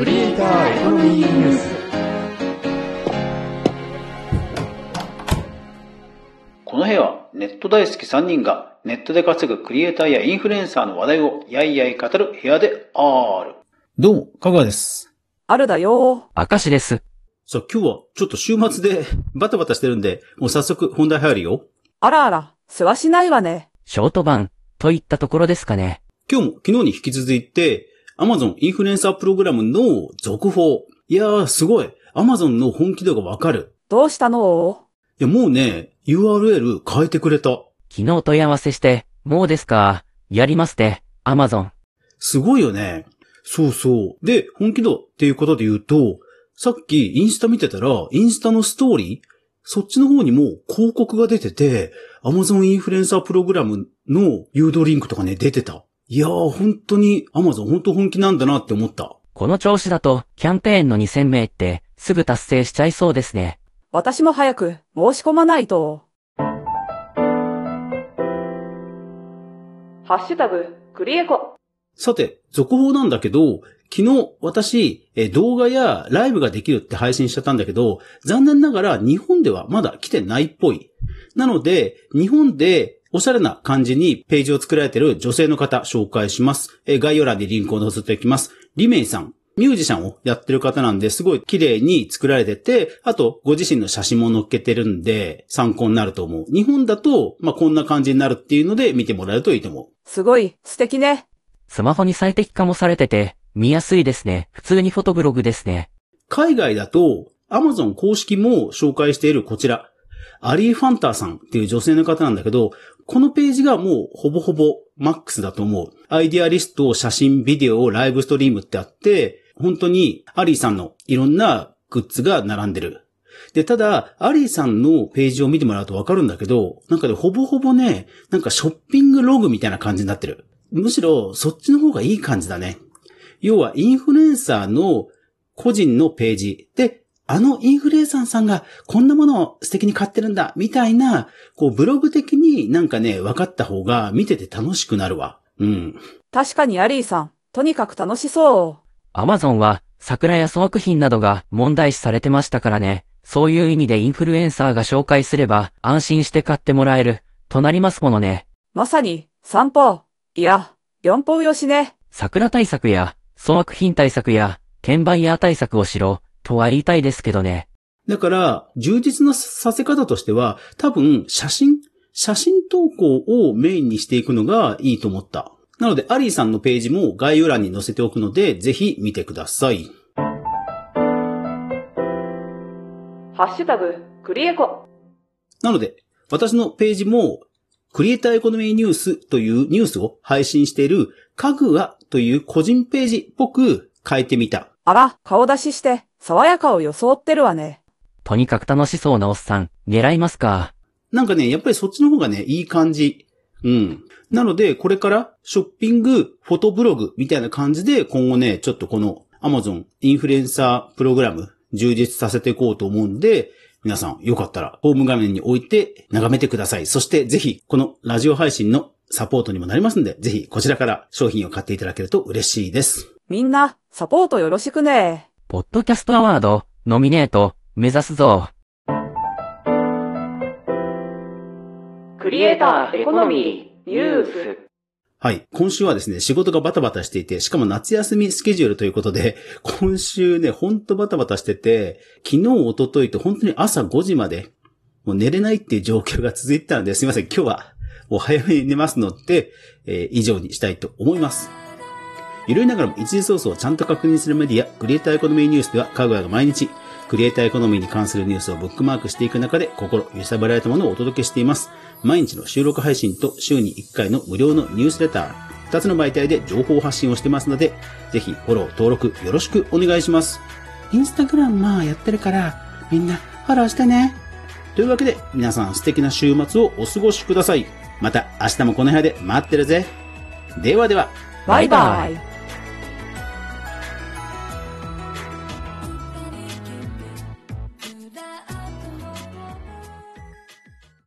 クリエイターエコノミーニュースこの部屋はネット大好き3人がネットで稼ぐクリエイターやインフルエンサーの話題をやいやい語る部屋である。どうも、香川です。あるだよ明石です。さあ、今日はちょっと週末でバタバタしてるんで、もう早速本題入るよ。あらあら、世話しないわね。ショート版といったところですかね。今日も昨日に引き続いて、Amazon インフルエンサープログラムの続報。いやー、すごい。Amazon の本気度がわかる。どうしたの？いや、もうね、URL 変えてくれた。昨日問い合わせして、もうですか？やりますって、アマゾン。すごいよね。そうそう。で、本気度っていうことで言うと、さっきインスタ見てたら、インスタのストーリーそっちの方にも広告が出てて、Amazon インフルエンサープログラムの誘導リンクとかね、出てた。いやー、本当に Amazon 本当本気なんだなって思った。この調子だと、キャンペーンの2000名って、すぐ達成しちゃいそうですね。私も早く申し込まないと。ハッシュタグ、クリエコ。さて、続報なんだけど、昨日私、え動画やライブができるって配信しちゃったんだけど、残念ながら日本ではまだ来てないっぽい。なので、日本でおしゃれな感じにページを作られている女性の方紹介します。え概要欄にリンクを載せておきます。リメイさん。ミュージシャンをやってる方なんで、すごい綺麗に作られてて、あと、ご自身の写真も載っけてるんで、参考になると思う。日本だと、まあ、こんな感じになるっていうので、見てもらえるといいと思う。すごい、素敵ね。スマホに最適化もされてて、見やすいですね。普通にフォトブログですね。海外だと、Amazon 公式も紹介しているこちら、アリー・ファンターさんっていう女性の方なんだけど、このページがもうほぼほぼマックスだと思う。アイデアリスト、写真、ビデオ、ライブストリームってあって、本当にアリーさんのいろんなグッズが並んでる。で、ただ、アリーさんのページを見てもらうとわかるんだけど、なんかね、ほぼほぼね、なんかショッピングログみたいな感じになってる。むしろ、そっちの方がいい感じだね。要は、インフルエンサーの個人のページで、あのインフルエンサーさんがこんなものを素敵に買ってるんだ、みたいな、こうブログ的になんかね、分かった方が見てて楽しくなるわ。うん。確かにアリーさん、とにかく楽しそう。アマゾンは、桜や粗悪品などが問題視されてましたからね。そういう意味でインフルエンサーが紹介すれば、安心して買ってもらえる、となりますものね。まさに、散歩。いや、四歩よしね。桜対策や、粗悪品対策や、転売ヤー対策をしろ、とは言いたいですけどね。だから、充実のさせ方としては、多分、写真写真投稿をメインにしていくのがいいと思った。なので、アリーさんのページも概要欄に載せておくので、ぜひ見てください。ハッシュタグ、クリエコ。なので、私のページも、クリエイターエコノミーニュースというニュースを配信している、かぐわという個人ページっぽく変えてみた。あら、顔出しして、爽やかを装ってるわね。とにかく楽しそうなおっさん、狙いますか？なんかね、やっぱりそっちの方がね、いい感じ。うん。なので、これからショッピング、フォトブログみたいな感じで、今後ね、ちょっとこの Amazon インフルエンサープログラム、充実させていこうと思うんで、皆さんよかったらホーム画面に置いて眺めてください。そしてぜひこのラジオ配信のサポートにもなりますんで、ぜひこちらから商品を買っていただけると嬉しいです。みんな、サポートよろしくね。ポッドキャストアワード、ノミネート、目指すぞ。クリエイターエコノミーニュース。はい。今週はですね、仕事がバタバタしていて、しかも夏休みスケジュールということで、今週ね、ほんとバタバタしてて、昨日、一昨日と本当に朝5時まで、もう寝れないっていう状況が続いてたので、すいません、今日は、もう早めに寝ますので、えー以上にしたいと思います。ゆるいながらも一時ソースをちゃんと確認するメディア、クリエイターエコノミーニュースでは、かぐやが毎日、クリエイターエコノミーに関するニュースをブックマークしていく中で、心揺さぶられたものをお届けしています。毎日の収録配信と週に1回の無料のニュースレター、2つの媒体で情報発信をしてますので、ぜひフォロー、登録よろしくお願いします。インスタグラムまあやってるから、みんなフォローしてね。というわけで、皆さん素敵な週末をお過ごしください。また明日もこの部屋で待ってるぜ。ではでは。バイバイ。